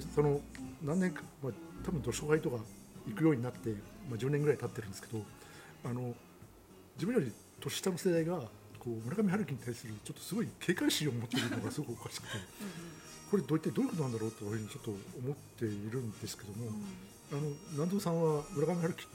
その何年か、まあ、多分読書会とか行くようになって、まあ、10年ぐらい経ってるんですけど、あの自分より年下の世代がこう村上春樹に対するちょっとすごい警戒心を持っているのがすごくおかしくて。これどういったどういうことなんだろうというふうにちょっと思っているんですけども、あの南藤さんは村上春樹っ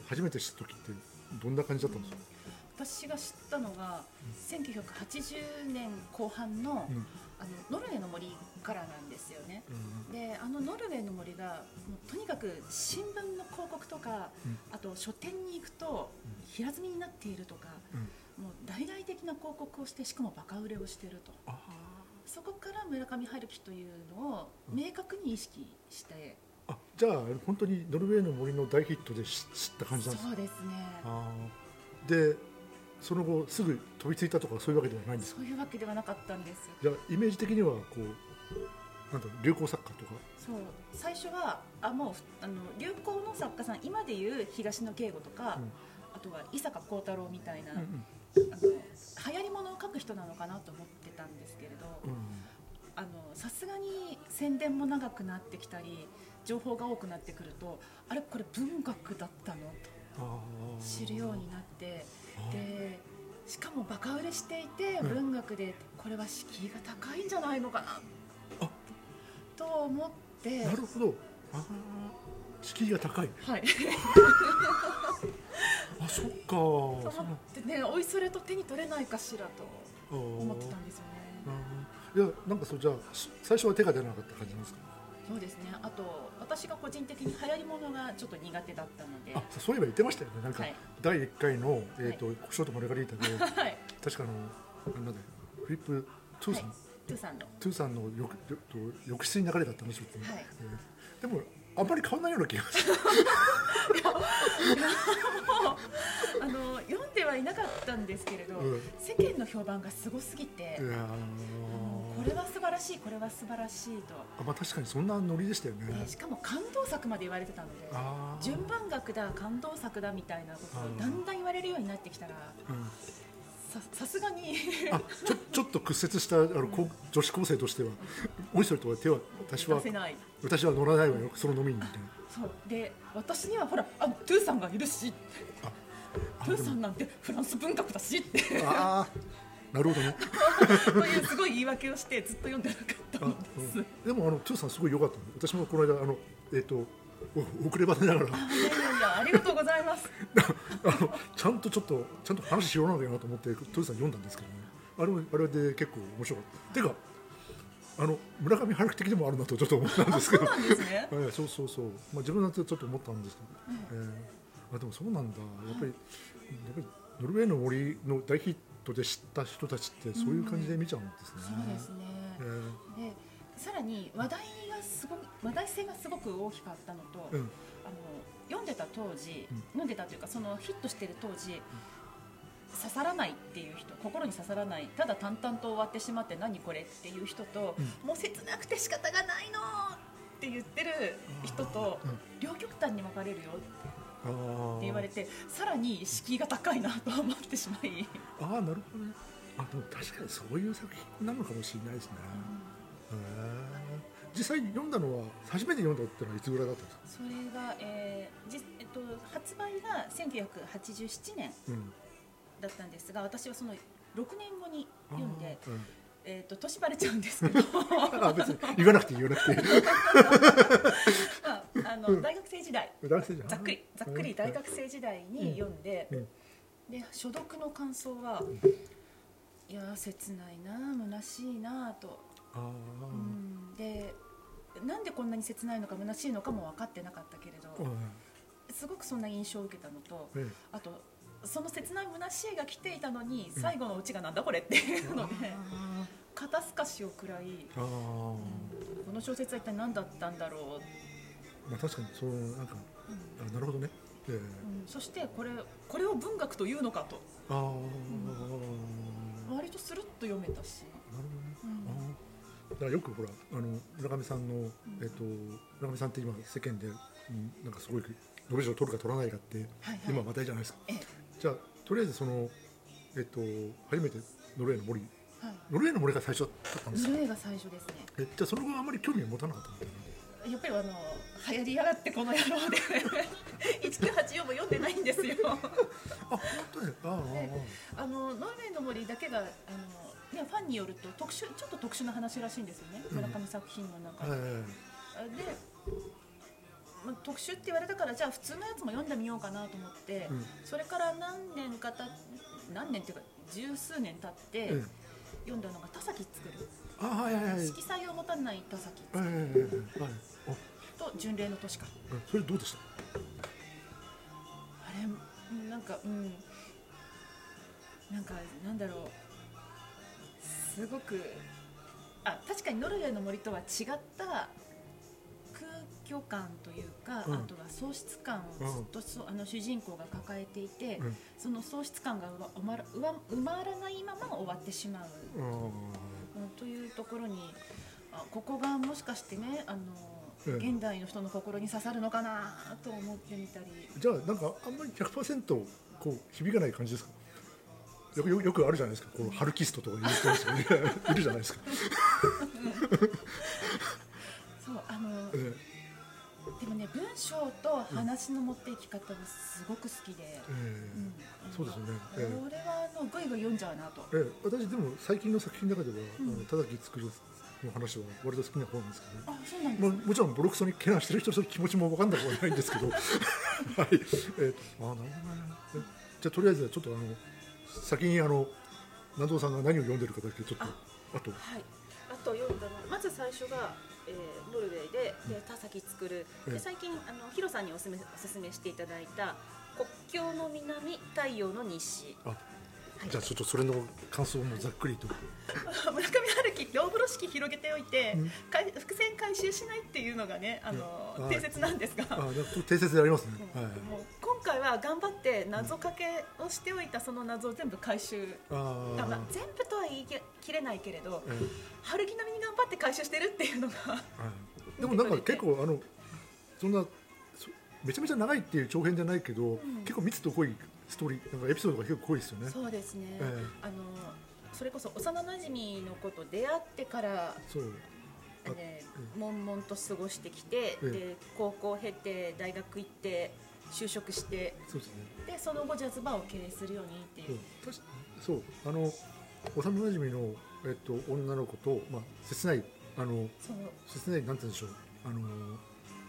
て初めて知った時ってどんな感じだったんですか、私が知ったのが1980年後半の,、うん。あのノルウェーの森からなんですよね。うん。であのノルウェーの森がもうとにかく新聞の広告とか、うん。あと書店に行くとうん。平積みになっているとか、うん。もう大々的な広告をしてしかもバカ売れをしていると。あそこから村上春樹というのを明確に意識して、あじゃあ本当にノルウェーの森の大ヒットで知知った感じなんですか？そうですね。でその後すぐ飛びついたとかそういうわけではないんですか？そういうわけではなかったんです。じゃあイメージ的にはこうなんだ流行作家とか？そう。最初はあもうあの流行の作家さん今でいう東野圭吾とか、うん。あとは伊坂幸太郎みたいな、うんうん。あの流行り物を書く人なのかなと思ってたんですけれどうん。あのさすがに宣伝も長くなってきたり情報が多くなってくるとあれこれ文学だったのあとー。知るようになってでしかもバカ売れしていてうん。文学でこれは敷居が高いんじゃないのかなあと思って。なるほど。あー敷居が高い。はい。あそっか。と思ってねおいそれと手に取れないかしらと思思ってたんですよね。いやなんかそうじゃあし最初は手が出なかった感じなんですか？そうですね。あと私が個人的に流行り物がちょっと苦手だったので。あそういえば言ってましたよね。なんか、はい。第1回の、えーとショートマルガリータではい。確かあのなんだっけフリップトゥーさん、はいトゥーさんの。トゥーさんの浴浴浴室に流れたって話を聞いて、はい。えー。でもあんまり変わらないような気がする。あの読んではいなかったんですけれど、うん。世間の評判がすごすぎて、これは素晴らしいこれは素晴らしいと、あまあ確かにそんなノリでしたよね。でしかも感動作まで言われてたので順番学だ感動作だみたいなことをだんだん言われるようになってきたらうんささすがに。あちょちょっと屈折したあの、こ女子高生としてはおいそれとは手は私は出せない。私は乗らないわよその飲みにそう。で私にはほらあのトゥーさんがいるし。あトゥーさんなんてフランス文学だし。ってあー。なるほどね。というすごい言い訳をしてずっと読んでなかったあ、んです。うん、でもあのトゥーさんすごい良かったの。私もこの間あのえっ、とお遅ればせながら。いやいやありがとうございます。あのちゃんとちょっとちゃんと話しようなきゃなと思ってトゥーさん読んだんですけどね。あれもあれで結構面白かったてかあの村上春樹的でもあるなとちょっと思ったんですけど。そうなんですね。ええそうそうそう、まあ、自分だってちょっと思ったんですけど、ええ。あでもそうなんだ。やっぱり、やっぱりノルウェーの森の大ヒットで知った人たちってそういう感じで見ちゃうんですね。そうですね。え。で、さらに話題がすごく話題性がすごく大きかったのと、えうん。あの読んでた当時、うん。読んでたというかそのヒットしてる当時。刺さらないっていう人心に刺さらないただ淡々と終わってしまって何これっていう人と、うもう切なくて仕方がないのって言ってる人とうん。両極端に分かれるよって言われてさらに敷居が高いなと思ってしまい、あーなるほどね。あでも確かにそういう作品なのかもしれないですね。実際に読んだのは初めて読んだってのはいつぐらいだったんですか？それが、えーじえっと、発売が1987年うん、だったんですが私はその6年後に読んで、うん。えー、と年バレちゃうんですけど。あ別に言わなくていい言わなくてま あ、あの大学生時代。ざっくりざっくり大学生時代に読んで、うん。で初読の感想は、いやー切ないな虚しいなと、うん、でなんでこんなに切ないのか虚しいのかも分かってなかったけれど、うん。すごくそんな印象を受けたのとええ。あとその切ない虚しいが来ていたのに最後のオチがなんだこれっていうので肩透かしを食らい、この小説は一体何だったんだろう、まあ確かにそうなんかあなるほどね。ええ。うん。そしてこれこれを文学というのかと。ああ、割とスルッと読めたし、なるほどね、うんだからよくほらあの村上さんの、えっと村上さんって今世間で、うん、なんかすごいノーベル賞取るか取らないかって、はいはい。今話題じゃないですか。ええ。じゃあとりあえずそのえっと初めてノルウェーの森。はい、ノルウェーの森が最初だったんですか？ノルウェーが最初ですね。えじゃあその後あんまり興味を持たなかったんだよねやっぱりあの流行りやがってこの野郎で。1984も読んでないんですよ。あ本当にあああのノルウェーの森だけがあの、ね、ファンによると特殊ちょっと特殊な話らしいんですよね、うん。村上作品の中で。で、まあ、特殊って言われたからじゃあ普通のやつも読んでみようかなと思って、うん。それから何年かた何年っていうか十数年経ってえ読んだのが田崎作る。あはいはいはい。色彩を持たない田崎。はいはいはいはい。はいあと巡礼の都市か。うんそれどうでした？あれうんなんかうん。なんかなんだろうすごくあ確かにノルウェーの森とは違った空虚感というか、うん。あとは喪失感をずっとそ、あの主人公が抱えていて、うん。その喪失感がうわ埋ま埋まらないまま終わってしまう、というところにあここがもしかしてねあの、うん現代の人の心に刺さるのかなと思ってみたり。じゃあなんかあんまり100%こう響かない感じですか？よくよよくあるじゃないですか。こうハルキストとかいう人たちがいるいるじゃないですか、そうあのえでもね文章と話の持っていき方がすごく好きで、そうですよね。ええ。これはあのぐいぐい読んじゃうなと、ええ。私でも最近の作品の中では、うん。あの田崎作るの話は割と好きな方なんですけどね。あそうなんですまあ、もちろんボロクソにけなしてる人の気持ちも分かんなくはないんですけど。はい。えー、あなるほどね。えじゃあとりあえずちょっとあの先にあの南蔵さんが何を読んでるかだけちょっとああと。はい、あと読んだのまず最初が、えーノルウェーでで田崎作る。ええ。で最近あのヒロさんにおすすめおすすめしていただいた国境の南太陽の西あじゃあちょっとそれの感想もざっくりと。村上春樹両風呂敷広げておいて、伏線回収しないっていうのがねあのうん定説なんですが、あ定説でありますね、はい。もう今回は頑張って謎かけをしておいたその謎を全部回収。ああまあー全部とは言い切れないけれどえ春樹並みに頑張って回収してるっていうのがーはい。でもなんか結構あのそんなそめちゃめちゃ長いっていう長編じゃないけど、ん。結構密度濃いストーリーなんかエピソードが結構濃いですよね。そうですね、えあのそれこそ幼なじみの子と出会ってからそう。あね悶々と過ごしてきて、えで高校を経て大学行って就職してそうですね。でその後ジャズバーを経営するようにってそう。いう確かそう。あの幼馴染のえっと女の子とまあ切ないあの切ないなんて言うんでしょう。あの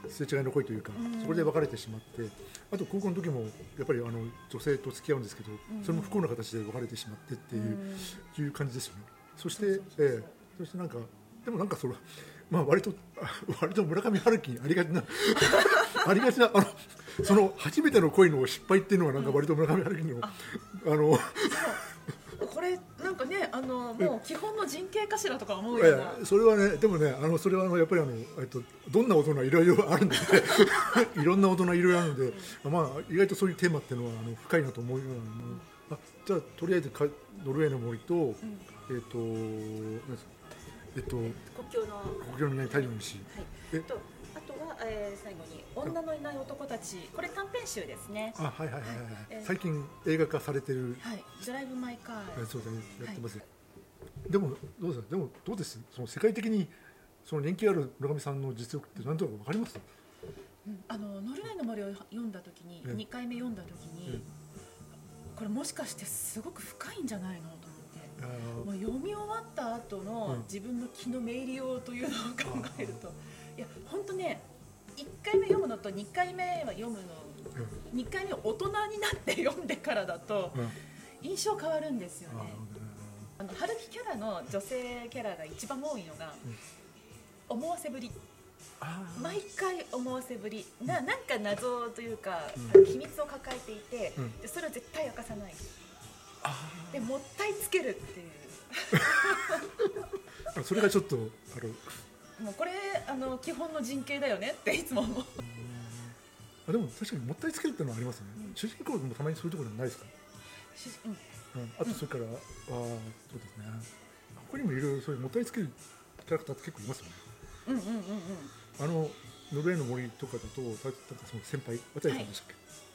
すれ違いの恋というか、うん。そこで別れてしまってあと高校の時もやっぱりあの女性と付き合うんですけど、ん。それも不幸な形で別れてしまってっていう、うん。いう感じですよね。そしてそええ。そしてなんかでもなんかそのまあ割とあ 割と村上春樹にありがちな ありがちなあのその初めての恋の失敗っていうのはなんか割と村上春樹の、あのこれなんかねあのもう基本の人形かしらとか思うえような、えそれはねでもねあのそれはやっぱりあの、えっと、どんな大人いろいろあるんで いろんな大人いろいろあるので、まあ、意外とそういうテーマっていうのはあの深いなと思うようなあじゃあとりあえずかノルウェーの森と、えっとえっと国境の、は国境の南太陽の石い、えとあとは、えー最後に女のいない男たちこれ短編集ですね。あはいはいはいはい、ええ最近映画化されてる、はい。ドライブ・マイ・カー。えそうだねやってます、でもどうです？かでもどうです？その世界的にその人気ある村上さんの実力って何となくわかります？うん。あのノルウェーの森を読んだ時に、ええ。2回目読んだ時に、これもしかしてすごく深いんじゃないの？と思って。もう読み終わった後のうん。自分の気の明瞭というのを考えると、いや本当ね1回目読むのと2回目は読むの2回目を大人になって読んでからだとうん。うん印象変わるんですよね。あの春樹キャラの女性キャラが一番多いのが、思わせぶり。毎回思わせぶり。ななんか謎というか、うん。秘密を抱えていて、うん。でそれを絶対明かさない。あでもったいつけるっていう。ー それがちょっとあのもうこれあの基本の人形だよねっていつも思う。あでも確かにもったいつけるってのはありますね、主人公でもたまにそういうところないですか？しうん。うん。あとそれから、ああそうですね。他にもいろいろそういうもたいつけるキャラクターって結構いますよね。うんうんうんうん。あのノルウェーの森とかだとたなんかその先輩渡さんでしたっけ、はい。うん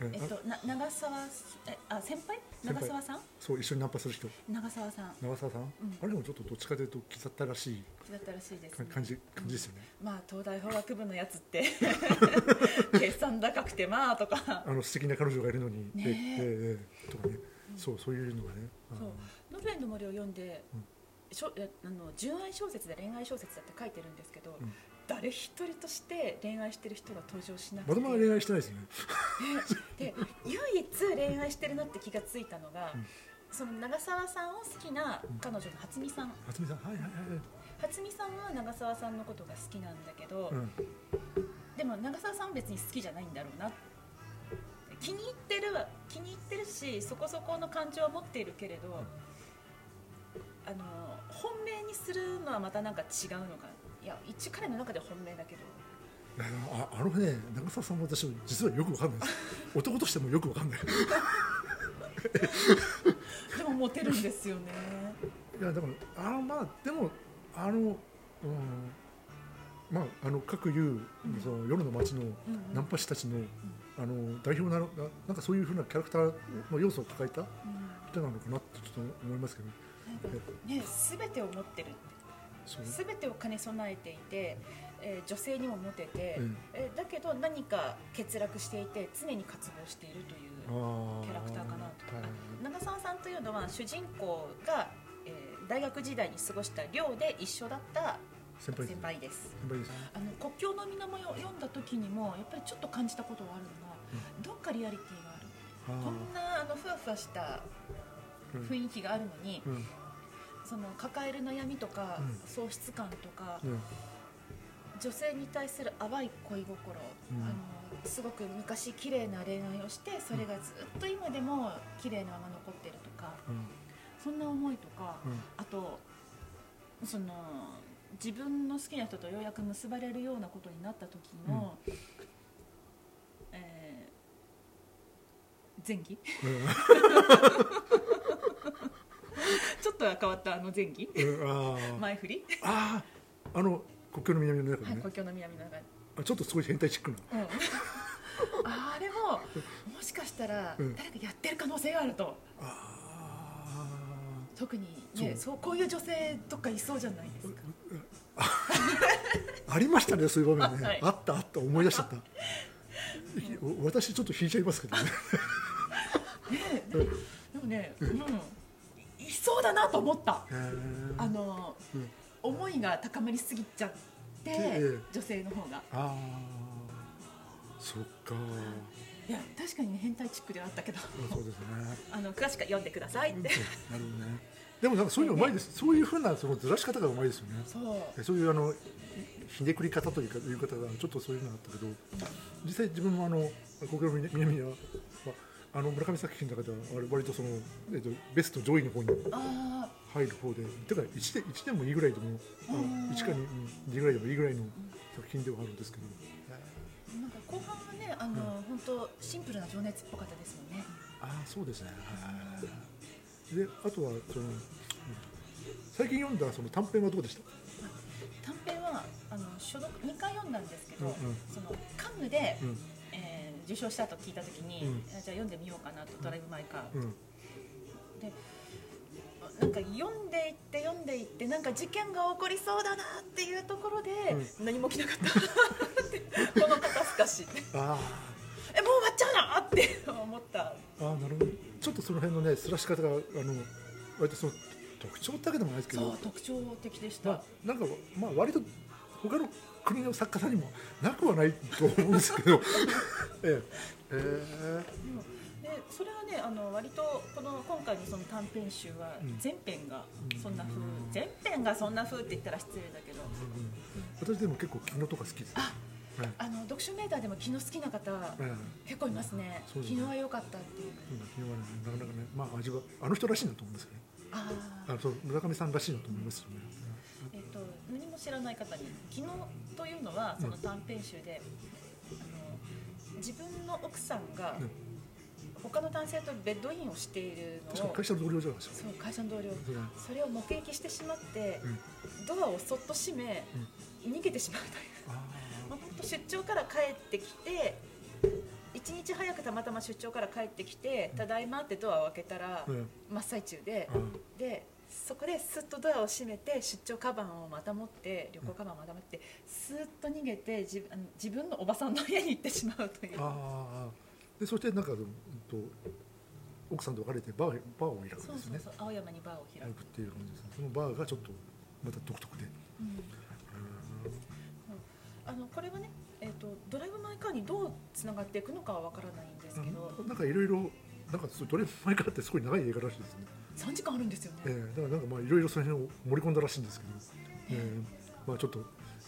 えっとな長澤えあ先輩？長澤さん？そう一緒にナンパする人。長澤さん。長澤さん、あれもちょっとどっちかというとキザったらしい。だったらしいです、ね、か感じ感じですよね、まあ東大法学部のやつって 計算高くてまあとか。あの素敵な彼女がいるのに、ねえ。えええとかね、そうそういうのがね。あそう「ノルウェーの森」を読んで、しょえあの純愛小説で恋愛小説だって書いてるんですけど、うん誰一人として恋愛してる人が登場しなくて。まだまだ恋愛してないですね。で唯一恋愛してるなって気がついたのが、うん。その長澤さんを好きな彼女の初見さん。初見さん？はいはいはい初見さんは長澤さんのことが好きなんだけど、はい、うん、でも長澤さんは別に好きじゃないんだろうな気に入ってるは気に入ってるしそこそこの感情は持っているけれど、あの本命にするのはまたなんか違うのがいや一彼の中で本命だけど。ああのね長澤さんも私も実はよくわかんないです。男としてもよくわかんない。でもモテるんですよね。いやだからあのまあでもあの、うん、まああの各いう、その夜の街のナンパ師たちの、あの代表なのななんかそういうふうなキャラクターの要素を抱えたうん。人なのかなってちょっと思いますけど。なんかね全てを持ってるっ全てを兼ね備えていて、えー女性にもモテて、うん。えーだけど何か欠落していて常に渇望しているというあキャラクターかなと、は長澤さんというのは主人公が、えー大学時代に過ごした寮で一緒だった先輩です先輩です。あの国境の水面を読んだ時にもやっぱりちょっと感じたことがあるのが、どっかリアリティがある。あこんなあのふわふわしたー雰囲気があるのに、うんその抱える悩みとか、うん。喪失感とか、うん。女性に対する淡い恋心、うん。あのすごく昔綺麗な恋愛をしてそれがずっと今でも綺麗なまま残ってるとかうん。そんな思いとか、うん。あとその自分の好きな人とようやく結ばれるようなことになった時の、えー前儀ちょっとは変わったあの前儀前振り、あーあの国境の南の中はい、国境の南の中であちょっとすごい変態チックな。うん。あれももしかしたらうん。誰かやってる可能性があると。あ特にねそそうこういう女性とかいそうじゃないですか。ー ありましたねそういう場面ね、あはい。あったあった思い出しちゃった。お私ちょっと引いちゃいますけどね。ねでもね、うん、いそうだなと思った。あのうん。思いが高まりすぎちゃってええ。女性の方が。ああそっか。いや確かにね変態チックではあったけど「そうですね。あの詳しく読んでくださいって。なるほどね。でもなんかそういうのうまいです、そういうふうなそのずらし方がうまいですよね。そう。そういうあのひねくり方というかいう方がちょっとそういうのがあったけど実際自分もあの国境の南は、まあ、あの村上作品の中では割割とその、えっと、ベスト上位の方にあ入る方でてか 1, で1でもいいぐらいでも、あうん1か 2, 2ぐらいでもいいぐらいの作品ではあるんですけど、あなんか後半はねあの、本当シンプルな情熱っぽかったですもんね。ああそうですね。はい。であとはそのうん最近読んだその短編はどうでした？短編はあの所読2回読んだんですけど、うんうん。そのカンヌで、うん。えー受賞したと聞いた時に、うん。あじゃあ読んでみようかなと、ドライブ・マイ・カー、うん。でなんか読んでいって読んでいってなんか事件が起こりそうだなっていうところで、何も起きなかった。この肩透かし。あえもう終わっちゃうなって思った。あああなるほど。ちょっとその辺のねすらし方があの割とその特徴だけでもないですけど。そう特徴的でした、まあ、なんかまあ割と他の国の作家さんにもなくはないと思うんですけど。ええ。えでそれはねあの割とこの今回のその短編集はうん全編がそんな風、うん全編がそんな風って言ったら失礼だけど、えうん。私でも結構キノとか好きです。あはいあの読書メーターでも昨日好きな方、ええ。結構いますね。昨日は良かったっていう。うん昨日はねなかなかねまあ味はあの人らしいなと思いますよね。ああのそう村上さんらしいなと思いますよねも知らない方に昨日というのはその短編集で、あの自分の奥さんがうん。他の男性とベッドインをしているのを会社の同僚じゃないですか。そう会社の同僚。それそれを目撃してしまって、ドアをそっと閉め、逃げてしまうという。あまあ、本当出張から帰ってきて一日早くたまたま出張から帰ってきて「ただいま」ってドアを開けたら、真っ最中ででそこですっとドアを閉めて出張カバンをまた持って旅行カバンをまた持ってスーッと逃げて自分あの自分のおばさんの家に行ってしまうという。あーでそしてなんか、うんと奥さんと別れてバーバーを開くんですよね。そうそう青山にバーを開く、っていう感じですね。そのバーがちょっとまた独特で。うん。あのこれはね、えー、とドライブ・マイ・カーにどうつながっていくのかはわからないんですけど、うん。なんかいろいろなんかそれどれ前からってすごい長い映画らしいですね、3時間あるんですよね、えー、だからなんかまあいろいろその辺を盛り込んだらしいんですけど、えーまあちょっと、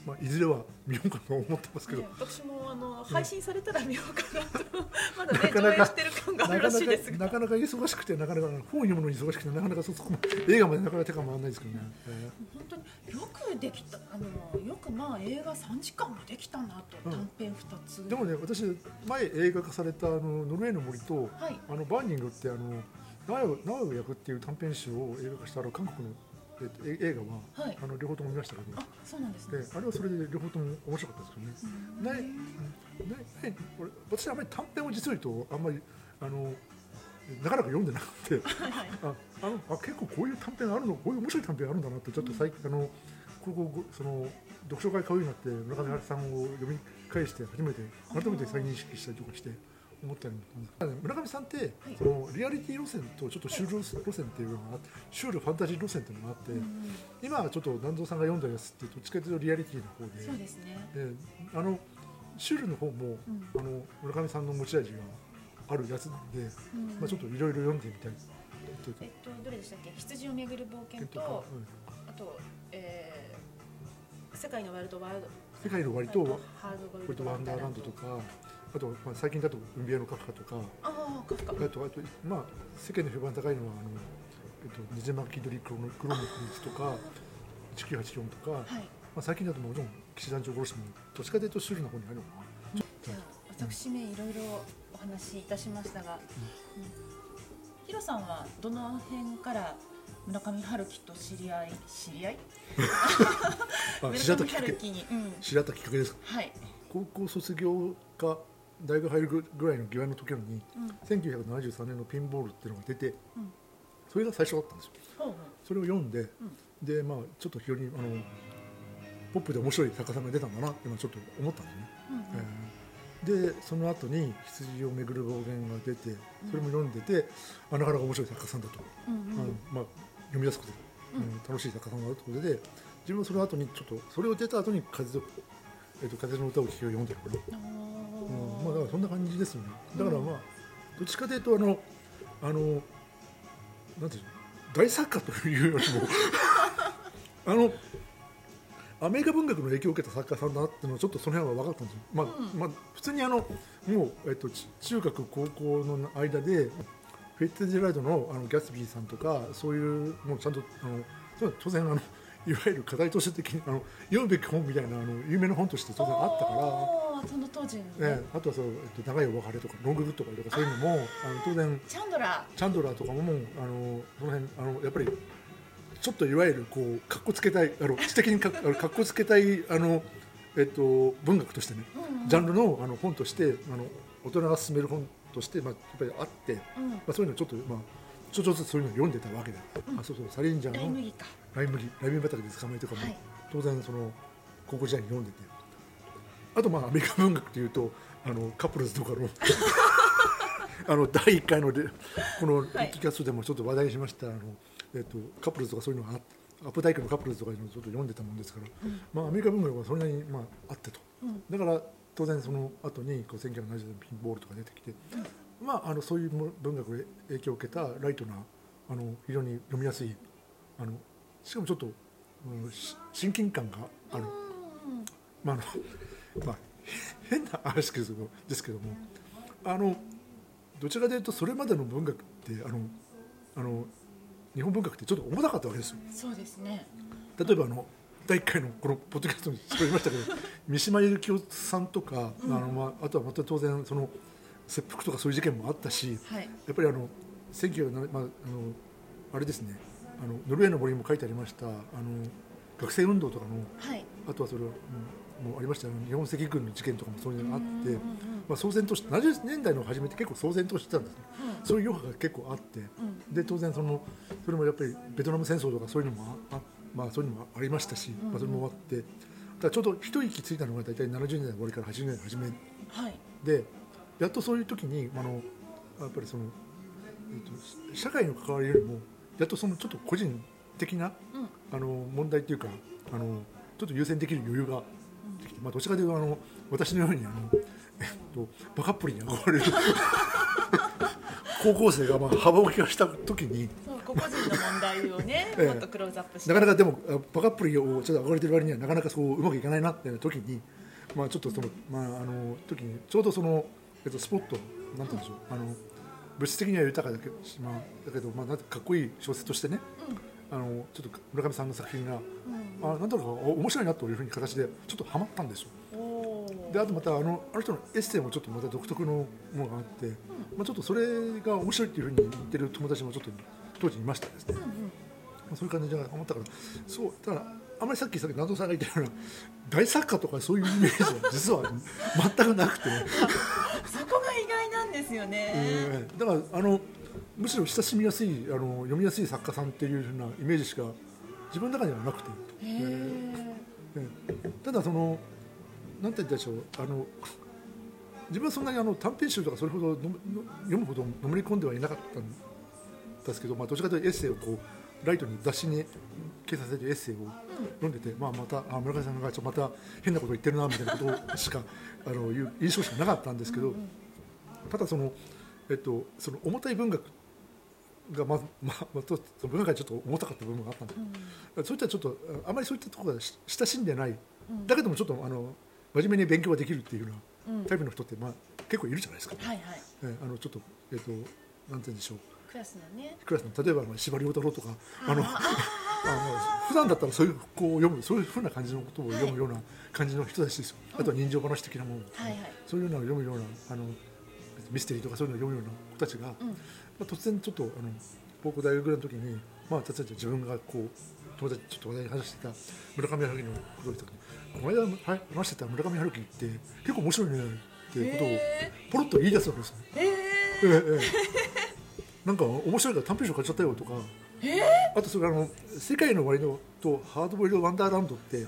まあ、いずれは見ようかと思ってますけど、ね私もあの配信されたら見ようかなと、まだねなかなか上映してる感があるなからなかしいですが。なかなか忙しくてなかなか本読むのに忙しくてなかなかそこ映画までなかなか手が回らないですけどね、え本当によくできたあのよくまあ映画3時間もできたなと、うん。短編2つ。ーでもね私前映画化されたあのノルウェーの森とはい。あのバーニングってあの長尾長尾役っていう短編集を映画化したあの韓国の、え映画は、はい。あの両方とも見ましたけどあそうなんですね。であれはそれで両方とも面白かったですけどね。うん。ない、ないない俺私あんまり短編を実を言うとあんまりあのなかなか読んでなくてああのあ結構こういう短編あるのこういう面白い短編あるんだなってちょっと最近、あのここその読書会買うようになって村上春樹さんを読み返して初めて改めて再認識したりとかして思ったりもしたんです。村上さんって、はいそのリアリティ路線とちょっとシュール路線っていうのがあってシュールファンタジー路線っていうのがあって、うん今はちょっと南蔵さんが読んだやつってどっちかというとリアリティの方でそうですね、であのシュールの方も、うん。あの村上さんの持ち味があるやつなので、うんまあ、ちょっといろいろ読んでみたいえっとどれでしたっけ？羊をめぐる冒険とあと、えー世界のワイルドワールド世界の割とハードワ割とワンダーランドとかあと、まあ、最近だと海辺のカフカとかああカフカ。あとあと、まあ、世間の評判高いのはあの、えっと、ネゼマキドリクロノクロノクリスとか1984とか、まはい。あ、最近だともちろん騎士団長殺しもどっちかというとシュールな方に入るのかな。じゃあ私めいろいろお話しいたしましたが、うん。ヒロさんはどの辺から村上春樹と知り合い知り合い？村上春樹に、うん、知られたきっかけですか？はい、高校卒業か大学入るぐらいの際の時のにうん、1973年のピンボールっていうのが出て、うん。それが最初だったんですよ。それを読んで、でまあちょっと非常にあのポップで面白い作家さんが出たんだなってちょっと思ったんですね、うんうん。えー。でその後に「羊をめぐる暴言」が出てそれも読んでて、あなかなか面白い作家さんだと、うんあのまあ、読みやすくて、うん。楽しい作家さんだということで自分はその後にちょっとそれを出た後に風の、えー、と風の歌を聴きを読んでるからうんうんまあ、だからそんな感じですよね。だからまあ、どっちかというとあのあのなんていうの大作家というよりも あのアメリカ文学の影響を受けた作家さんだなっていうのはちょっとその辺は分かったんですよ。まあ、うんまあ普通にあのもうえっとち中学高校の間でフェッツジェラルドのあのギャツビーさんとかそういうもうちゃんとあの当然あのいわゆる課題図書的にあの読むべき本みたいなあの有名な本として当然あったから。あーその当時のね、ええ、あとはそう、えっと、長いお別れとかロンググッドとかそういうのもあの当然チャンドラチャンドラーとかももうあのその辺あのやっぱりちょっといわゆるこうかっこつけたいあの知的にかあのかっこつけたいあの、えっと、文学としてねー、うんうん。ジャンルのあの本としてあの大人が進める本として、まあ、やっぱりあって、まうん。あ、そういうのちょっと、まあ、ちょっとずつそういうのを読んでたわけで、あそうそうサリンジャーのライ麦か。ライ麦ライ麦畑で捕まえとかも、はい。当然その高校時代に読んでてあとまあアメリカ文学っていうとあのカップルズとかの あの第1回のでこのキャストでもちょっと話題にしました、あのえっとカップルズとかそういうのがあってアップダイクのカップルズとかちょっと読んでたもんですから、まあ、アメリカ文学はそれなりに、まあ、あってと、うん。だから当然その後にこう1970年ピンボールとか出てきて、まあ、あのそういうも文学で影響を受けたライトなあの非常に読みやすいあのしかもちょっと、うんし親近感がある、うん。まああのまあ、変な話ですけどですけどもあのどちらかというとそれまでの文学ってあのあの日本文学ってちょっと重たかったわけですよ。そうですね。例えばあの第1回のこのポッドキャストに作りましたけど 三島由紀夫さんとか、あのまあ、あとはまた当然その切腹とかそういう事件もあったしはい。やっぱりあの1907まああのあれですね。あのノルウェーの森も書いてありましたあの学生運動とかのはい。あとはそれは、うん、もうありましたよ日本赤軍の事件とかもそういうのがあって、うんうんうんまあ、騒然として70年代の初めって結構騒然としてたんですね。うん。そういう余波が結構あってうん。で当然そのそれもやっぱりベトナム戦争とかそういうのもああまあそういうのもありましたし、うんまあ、それも終わってだちょうど一息ついたのが大体70年代終わりから80年代初めはい。でやっとそういう時にあのやっぱりその、えっと、社会の関わりよりもやっとそのちょっと個人的なうん。あの問題というかあのちょっと優先できる余裕がまあ、どちらかというとあの私のようにあの、えっと、バカップリに憧れる高校生がまあ幅置きがした時にそう個々人の問題をね、ええ。もっとクローズアップして。なかなかでもあバカップリをちょっと憧れてる割にはなかなかそううまくいかないなっていう時に、まあ、ちょっとその、まあ、あの時にちょうどその、えっと、スポットなんて言うんでしょうあの物質的には豊かだけど,、まあ、だけど、まあ、なんてかっこいい小説としてねあのちょっと村上さんの作品が、あなんとなくお面白いなというふうに形でちょっとハマったんですよ。であとまたあのあの人のエッセイもちょっとまた独特のものがあって、まあ、ちょっとそれが面白いっていうふうに言ってる友達もちょっと当時いましたですね。うんうん。まあそういう感じで思ったから。そうただあんまりさっきさっき謎さんが言ったような大作家とかそういうイメージは実は全くなくて、そこが意外なんですよね、えーだからあのむしろ親しみやすいあの読みやすい作家さんっていうふうなイメージしか自分の中にはなくて、へええーえ。ーただそのなんて言ったでしょう。あの自分はそんなにあの短編集とかそれほど読むほどのめり込んではいなかったんですけど、まあ、どちらかというとエッセイをこうライトに雑誌に掲載されてるエッセイを読んでて、まあ、またあ村上さんがちょっとまた変なこと言ってるなみたいなことしかあのいう印象しかなかったんですけど、ただその、えっと、その重たい文学がまず、まあ、まあ と文学がちょっと重たかった部分があったんで、そういったちょっとああまりそういったところがし親しんでない、だけどもちょっとあの真面目に勉強ができるっていうようなうん。タイプの人って、まあ、結構いるじゃないですか、はいはい。えーあのちょっと,、えっとなんて言うんでしょう。クラスのね。クラスの例えばまあ司馬遼太郎とかあの あの普段だったらそういうこう読むそういうふうな感じのことを読むような感じの人たちですよ、あとは人情話的なもの、はいはい。そういうのを読むようなあのミステリーとかそういうのを読むような子たちが、まうんあ、突然ちょっとあの高校大学ぐらいの時に、まあ、例えば自分がこう友達ちょっと話してた村上春樹のことを言った時にこの間はい話してた村上春樹って結構面白いねっていうことをへポロッと言い出すわけですよ。ね。えへええええ。なんか面白いから短編集買っちゃったよとか、あとそれあの「世界の終わりの」と「ハードボイルド・ワンダーランド」って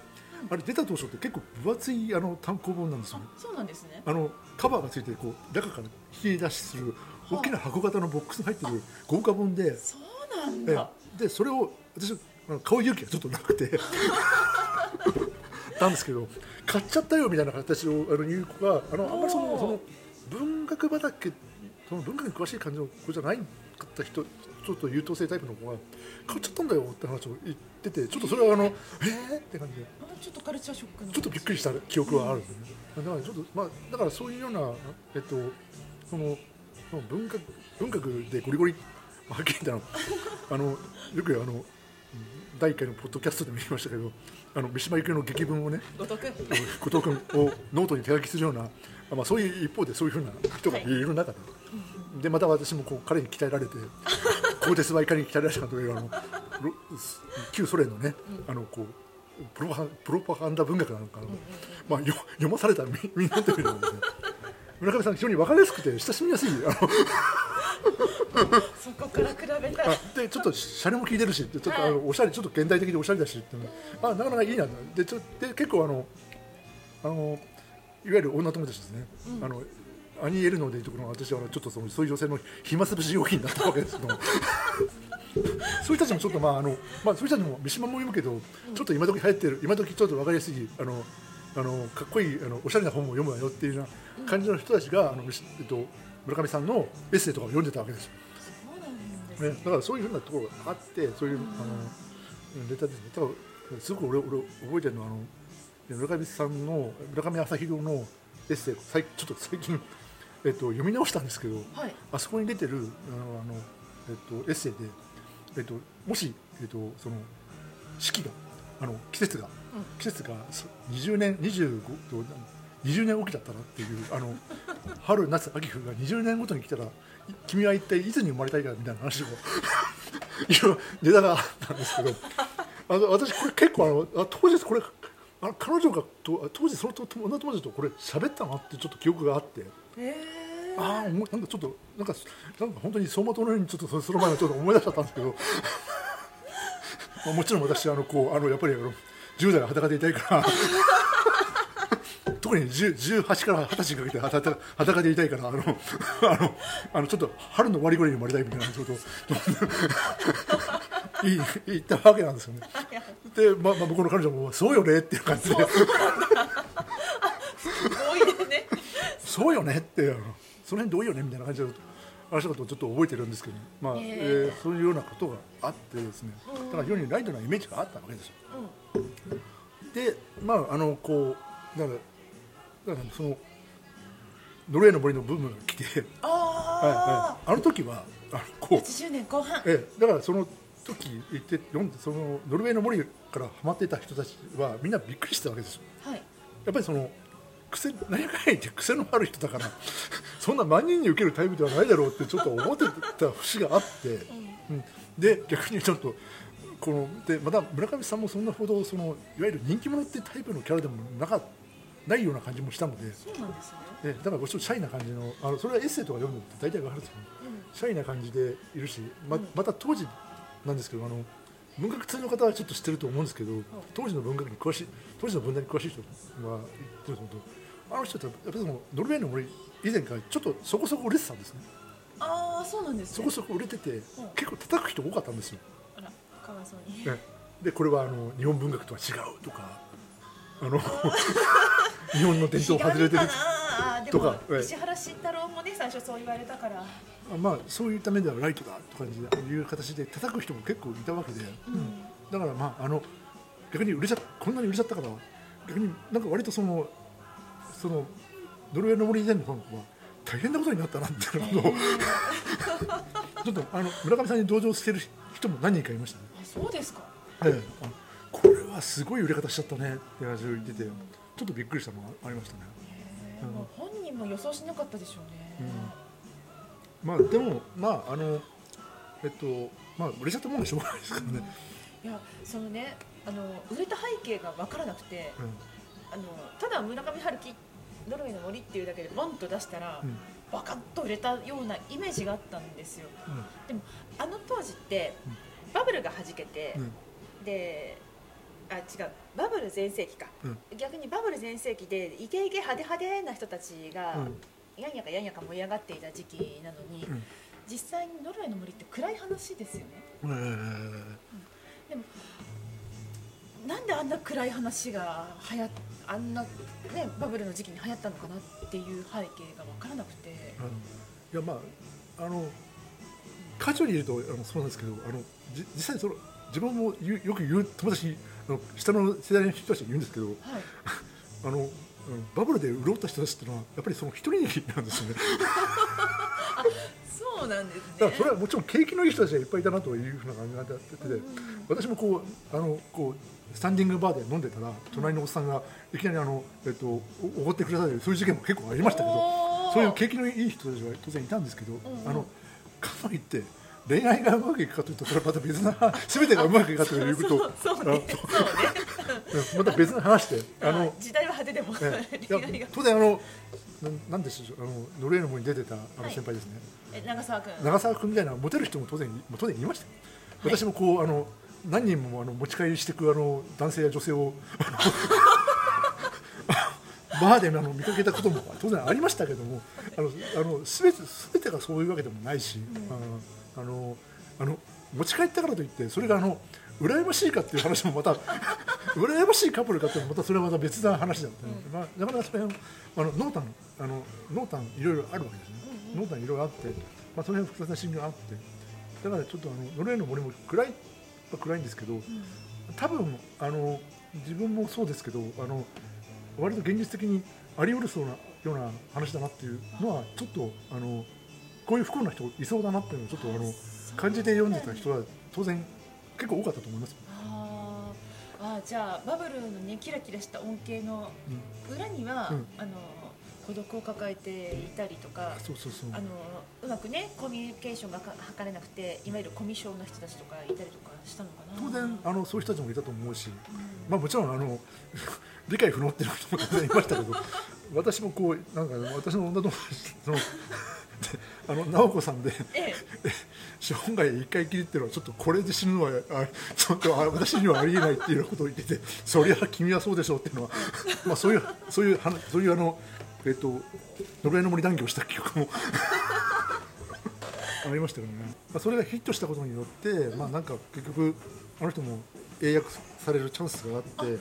あれ出た当初って結構分厚いあの単行本なんですよ。ねあそうなんですね。あのカバーがついてこう中から引き出しする大きな箱型のボックスに入ってる豪華本で。そうなんえだ。えでそれを私買う勇気がちょっとなくて。なんですけど買っちゃったよみたいな形をあの言う子があのあんまりそのその文学畑その文学に詳しい感じの子じゃないかった人ちょっと優等生タイプの子が買っちゃったんだよって話を言っててちょっとそれはあのえー？って感じで。あちょっとカルチャーショックの。ちょっとびっくりした記憶はあるんですよね。だからちょっとまあだからそういうようなえっとその文学文学でゴリゴリまあはっきり言ったらあの よくあの第1回のポッドキャストでも言いましたけどあの三島由紀夫の檄文をね後藤君をノートに手書きするような、まあ、そういう一方でそういうふうな人がい。る中で,、でまた私もこう彼に鍛えられて鋼鉄はいかに鍛えられたというあのロ旧ソ連のね、あのこうプロパプロパガンダ文学なのかな、まあ、よ読まされたみみんなというのはですね村上さん非常に分かりやすくて親しみやすい。そこから比べたら。あでちょっとシャレも効いてるしちょっとあのおしゃれちょっと現代的でおしゃれだしっていうの。あなかなかいいなでちょで結構あのあのいわゆる女友達ですね、あのアニエルノでいうところの私はちょっとそのそういう女性の暇つぶし用品だったわけですけども。そういう人たちもちょっとまああのまあそういう人たちも三島も読むけど、ちょっと今時流行ってる今時ちょっと分かりやすいあのあのかっこいいあのおしゃれな本も読むわよっていうような感じの人たちが、あのえっと村上さんのエッセイとかを読んでたわけですよ。ねね、だからそういうふうなところがあってそういう、あのネタですね。すごく俺俺覚えてるのはあの村上さんの村上朝弘のエッセイ最ちょっと最近、えっと、読み直したんですけど、はい。あそこに出てるあのあの、えっと、エッセイで、えっと、もし、えっと、その四季があの季節が、季節がそ20年25と20年おきだったなっていうあの春夏秋冬が20年ごとに来たらい君は一体いつに生まれたいかみたいな話をいろいろネタがあったんですけどあの私これ結構あのあ当時これあの彼女がと当時そのと女友達とこれ喋ったなってちょっと記憶があって。えああ思いなんかちょっとなんかなんか本当に走馬灯のようにちょっとそその前のちょっと思い出しちゃったんですけどまあもちろん私あのこうあのやっぱりあの10代が裸でいたいから特に10 18から20歳にかけて裸裸でいたいからあのあのあのちょっと春の終わりぐらいに生まれたいみたいなちょっと言い言ったわけなんですよね。で、まあ、まあ僕の彼女もそうよねっていう感じで。そうよねってその辺どうよねみたいな感じで話したことをちょっと覚えてるんですけど、まあええ。ーそういうようなことがあってですね。だから非常にライトなイメージがあったわけですよ。でまああのこうだからだからそのノルウェーの森のブームが来て、はいあはい、あの時はあのこあ、う80年後半。ええだからその時行って読んでそのノルウェーの森からハマっていた人たちはみんなびっくりしたわけですよ。はい。やっぱりその癖何か言って癖のある人だから そんな万人に受けるタイプではないだろうってちょっと思ってた節があって、うん。で逆にちょっとこのでまた村上さんもそんなほどそのいわゆる人気者ってタイプのキャラでもなかないような感じもしたので、そうなんですね。えだからごちょっとシャイな感じのあのそれはエッセイとか読むと大体わかるんですけど、シャイな感じでいるしままた当時なんですけどあの文学通の方はちょっと知ってると思うんですけど、当時の文学に詳しい当時の文壇に詳しい人は言ってると思うとあの人ってやっぱりそのノルウェーの森以前からちょっとそこそこ売れてたんですね。ああそうなんですね。そこそこ売れてて、結構叩く人多かったんですよ、あらかわいそうに。ねでこれはあの日本文学とは違うとかあの日本の伝統を外れてるとかええ石原慎太郎もね最初そう言われたから。あまあそういった面ではライトだとかいう形で叩く人も結構いたわけで、だからまああの逆に売れちゃこんなに売れちゃったから逆になんか割とそのそのノルウェーの森以前のファンは大変なことになったなっていうことを ちょっとあの村上さんに同情してる人も何人かいましたね。あそうですか。ええ。あこれはすごい売れ方しちゃったねって話を言っててちょっとびっくりしたのがありましたね。う本人も予想しなかったでしょうね、まあでもまああのえっとまあ売れちゃったもんでしょうがないですからね。いやそのねあの売れた背景が分からなくてうん。あのただ村上春樹ノルウェーの森っていうだけでボンと出したら、うん。バカッと売れたようなイメージがあったんですよ。でもあの当時ってバブルが弾けて、うん。であ違う。バブル全盛期か、うん。逆にバブル全盛期でイケイケ派手派手な人たちが、うん。やんやかやんやか盛り上がっていた時期なのに、うん。実際にノルウェーの森って暗い話ですよね。うん。えなんであんな暗い話が流行っあんな、ね、バブルの時期に流行ったのかなっていう背景が分からなくて。えいやまああのカジュアルに言うとあのそうなんですけどあのじ実際その自分もよく言う友達にあの下の世代の人たちに言うんですけどはい。あのうんバブルで潤った人たちっていうのはやっぱりその一人なんですよね。そうなんですね。だからそれはもちろん景気のいい人たちがいっぱいいたなというふうな感じがあってて、私もこうあのこうスタンディングバーで飲んでたら隣のおっさんがいきなりあの、えっと、おおごってくれたというそういう事件も結構ありましたけどそういう景気のいい人たちは当然いたんですけど、んうん。あのかといって恋愛がうまくいくかというとそれはまた別な全てがうまくいくかということ。そうね。また別の話で。あのはい時代は派手でもえいや恋愛が。当然あのなんでしょうあのノルウェーの方に出てたあのはい。先輩ですね、え長澤君。長澤君みたいなモテる人も当然当然いましたよ、私もこうあの何人もあの持ち帰りしていくあの男性や女性をバーであの見かけたことも当然ありましたけどもあのあの全て全てがそういうわけでもないし、あのあのあの持ち帰ったからといってそれがあの羨ましいかっていう話もまた 羨ましいカップルかっていうのもまたそれはまた別な話だったね、まあ、なかなかそれはあの濃淡あの濃淡いろいろあるわけですね、濃淡いろいろあって、まあ、その辺複雑な心境があって。だからちょっとあのノルウェーの森も暗いは暗いんですけど、多分あの自分もそうですけどあの割と現実的にあり得るそうなような話だなっていうのはちょっとあのこういう不幸な人いそうだなっていうのをちょっとあの感じて読んでた人は当然結構多かったと思います。あー。あーじゃあバブルのねキラキラした恩恵の裏には、うん。あの孤独を抱えていたりとかそうそうそう。あのうまくねコミュニケーションがか図れなくていわゆるコミュ障の人たちとかいたりとかしたのかな。当然あのそういう人たちもいたと思うし、まあ、もちろんあの 理解不能っていう人も当然いましたけど私もこうなんか私の女友達そのであの直子さんでええ。生涯一回きりっていうのはちょっとこれで死ぬのはあ ちょっとあ私にはありえないっていうことを言ってて そりゃ君はそうでしょうっていうのはまあそういうそういう話そういうあのえっと呪いの森談義をした記憶もありましたけどね、まあ、それがヒットしたことによってまあなんか結局あの人も英訳されるチャンスがあって、うん。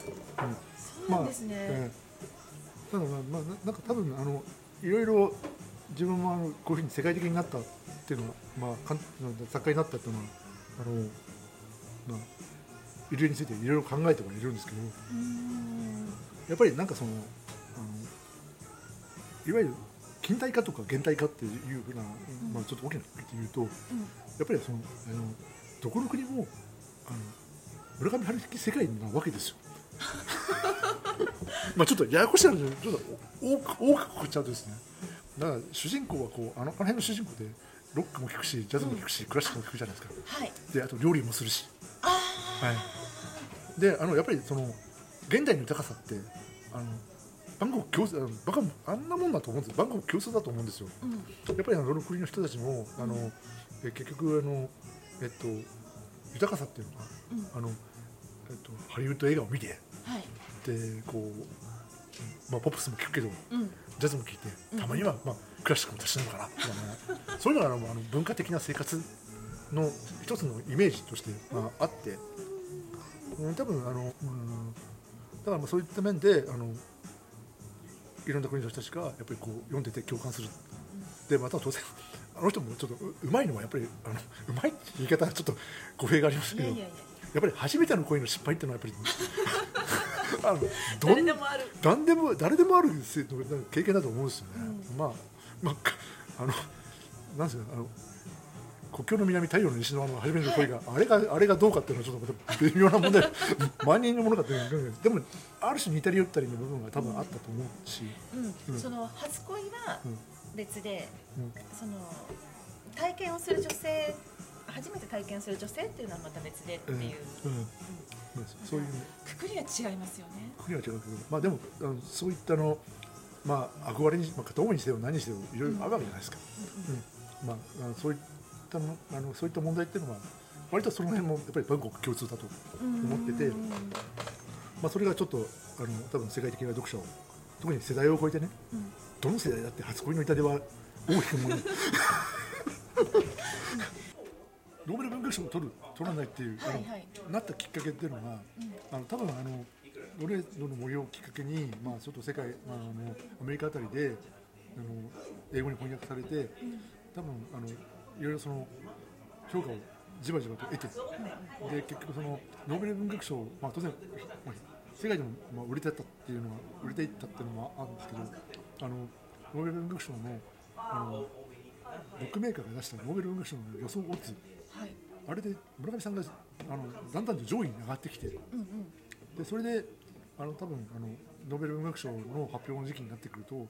そうですね、ええ。ただまあ、まあ、ななんか多分あのいろいろ自分もあのこういうふうに世界的になったっていうのは、まあ、かん作家になったっていうのはあの、まあ、いろいろについていろいろ考えてはいるんですけどやっぱりなんかそのあのいわゆる近代化とか現代化っていうふうな、まあ、ちょっと大きなくくりで言うとやっぱりそのあのどこの国もあの村上春樹世界なわけですよ。まあちょっとややこしい話でちょっと多く多くくくっちゃうとですねだから主人公はこうあのあの辺の主人公でロックも聴くしジャズも聴くし、クラシックも聴くじゃないですか。はい。であと料理もするし、あはい、であのやっぱりその現代の豊かさってあの万国共通あのバカもあんなもんだと思うんです万国共通だと思うんですよ。ー、うん。やっぱりあのどの国の人たちもあの、え結局あの、えっと、豊かさっていうのが、うん。あのえっと、ハリウッド映画を見て。はい。でこう、まあ、ポップスも聴くけどうん。ジャズも聴いてたまには、まあ、クラシックもたしなのかなみたいなそういうのが あのあの文化的な生活の一つのイメージとして、まあ、あって、うん、多分あの、うん、だからまあそういった面であのいろんな国の人たちがやっぱりこう読んでて共感する。でまた当然あの人もちょっとううまいのはやっぱりあのうまいって言い方はちょっと語弊がありますけどやっぱり初めての恋の失敗っていうのはやっぱり あのどん誰でもある。誰でも誰でもあるせ経験だと思うんですよね、まあまあかあのなんですかあの国境の南太陽の西のあの初めての恋が、あれがあれがどうかっていうのはちょっとまた微妙な問題 万人のものかっていうでもある種似たり寄ったりの部分が多分あったと思うし、うん。うん。その初恋はうん別で、うん。その体験をする女性初めて体験する女性っていうのはまた別でっていう、うん。うんそういうくくりが違いますよね。国は違うけど、まあ、でもあのそういったの、まあ、憧れに、まあ、片思いにしても何にしてもいろいろあるわけじゃないですか、うんまあ、あのそういったのあのそういった問題っていうのは割とその辺もやっぱり万国共通だと、思っててうんまあ、それがちょっとあの多分世界的な読者を特に世代を超えてねうん。どの世代だって初恋の痛手は大きくものノーベル文学賞を取る取らないっていう、はいはい。なったきっかけっていうのが、あの多分あのノルウェーの森をきっかけに、まあ、ちょっと世界、まあ、あのアメリカあたりであの英語に翻訳されて、多分あのいろいろその評価をじわじわと得て、で結局そのノーベル文学賞、まあ、当然、まあ、世界でも、まあ、売れてたっていうのは売れていったっていうのもあるんですけどあのノーベル文学賞のあのブックメーカーが出したノーベル文学賞の予想オッズはい。あれで村上さんがあのだんだんと上位に上がってきてうんうん。でそれであの多分あのノーベル文学賞の発表の時期になってくると、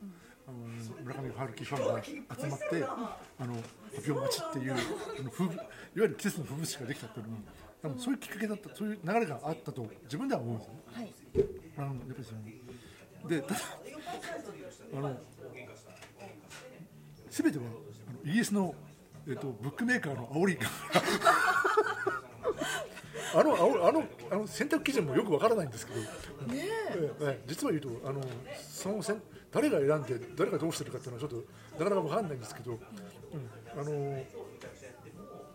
あの村上春樹ファンが集まってあの発表待ちっていうあのいわゆる季節の風物詩ができたっていうのは多分そういうきっかけだったそういう流れがあったと自分では思うんですよね。はい。あのやっぱりそのでただあの全てはあのイギリスの、えっと、ブックメーカーの煽り あの煽あのあの選択基準もよくわからないんですけど、ねえ。実は言うとあのその選誰が選んで誰がどうしてるかっていうのはちょっとなかなかわかんないんですけど、うん、あの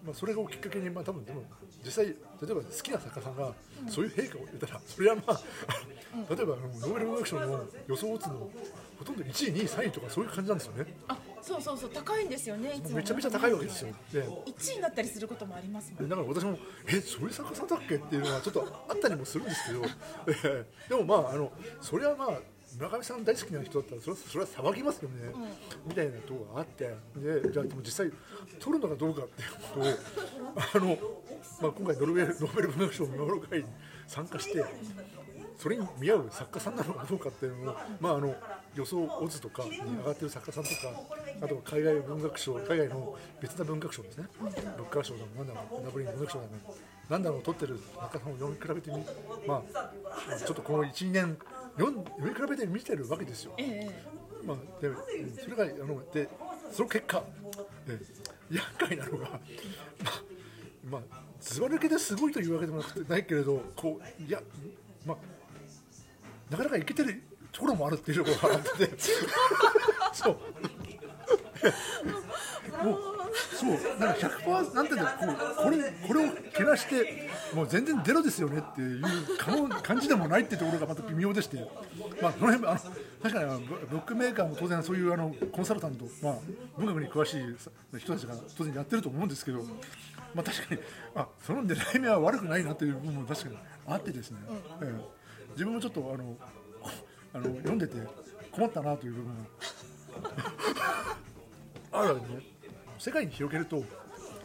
まあ、それをきっかけに、まあ、多分でも実際例えば好きな作家さんがそういう陛下を入れたらそれはまあ例えばあのノーベル文学賞の予想を打つのほとんど1位2位3位とかそういう感じなんですよね。あそうそうそう高いんですよねいつも。めちゃめちゃ高いわけですよ。で1位になったりすることもありますもん。でだから私もえそういう作家さんだっけっていうのはちょっとあったりもするんですけど、ええ。でもまああのそれはまあ村上さん大好きな人だったらそれはそれは騒ぎますよね、みたいなところがあって。でじゃあでも実際取るのかどうかっていうことをあの、まあ、今回ノルウェーノーベル文学賞見守る会に参加してそれに見合う作家さんなのかどうかっていうのを、まあ、あの予想オズとかに上がってる作家さんとかあとは海外文学賞海外の別な文学賞ですねブッカー賞だのなんだろうナブリン文学賞だのなんだろう取ってる作家さんを読み比べてみまあちょっとこの12年読み比べて見てるわけですよ。えまあ、でうんそれがあのでその結果、え厄介なのが、まあまあ、ずば抜けですごいというわけでもなくてないけれどこういや、まあ、なかなかいけてるところもあるっていうところがあって そう。もうそう。なんか100%なんていうんだこう。これこれをけなしてもう全然ゼロですよねっていう感じでもないっていうところがまた微妙でして、まあ、この辺あの確かにブブックメーカーも当然そういうあのコンサルタント、まあ、文学に詳しい人たちが当然やってると思うんですけど、まあ、確かにあその狙い目は悪くないなという部分も確かにあってですね、ええ。自分もちょっとあのあの読んでて困ったなという部分。が あるわけでね世界に広げると、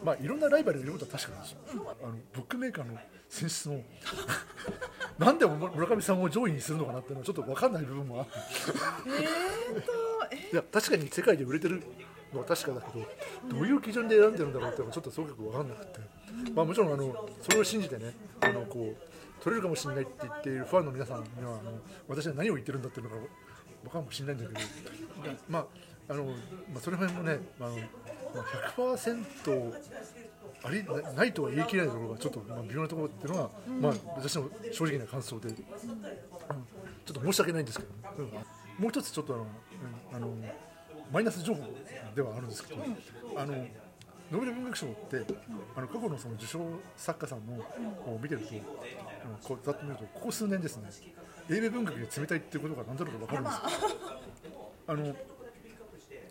まあ、いろんなライバルがいることは確かなんですよ。あのブックメーカーの選出の なんで村上さんを上位にするのかなっていうのはちょっと分かんない部分もあって。えーとえいや確かに世界で売れてるのは確かだけどどういう基準で選んでるんだろうっていうのがちょっとすごく分かんなくて、まあ、もちろんあのそれを信じてねあのこう取れるかもしれないって言っているファンの皆さんにはあの私は何を言ってるんだっていうのが分かるかもしれないんだけどまああの、まあ、その辺もね、まあのまあ、100%ありないとは言い切れないところがちょっとまあ微妙なところっていうのが、まあ、私の正直な感想で、うんちょっと申し訳ないんですけど、うんもう一つちょっとあの、うんあのマイナス情報ではあるんですけど、あのノーベル文学賞って、あの過去のその受賞作家さんのを見てると、あのこうざっと見るとここ数年ですね、英米文学に冷たいっていうことがなんとなく分かるんですよ。あの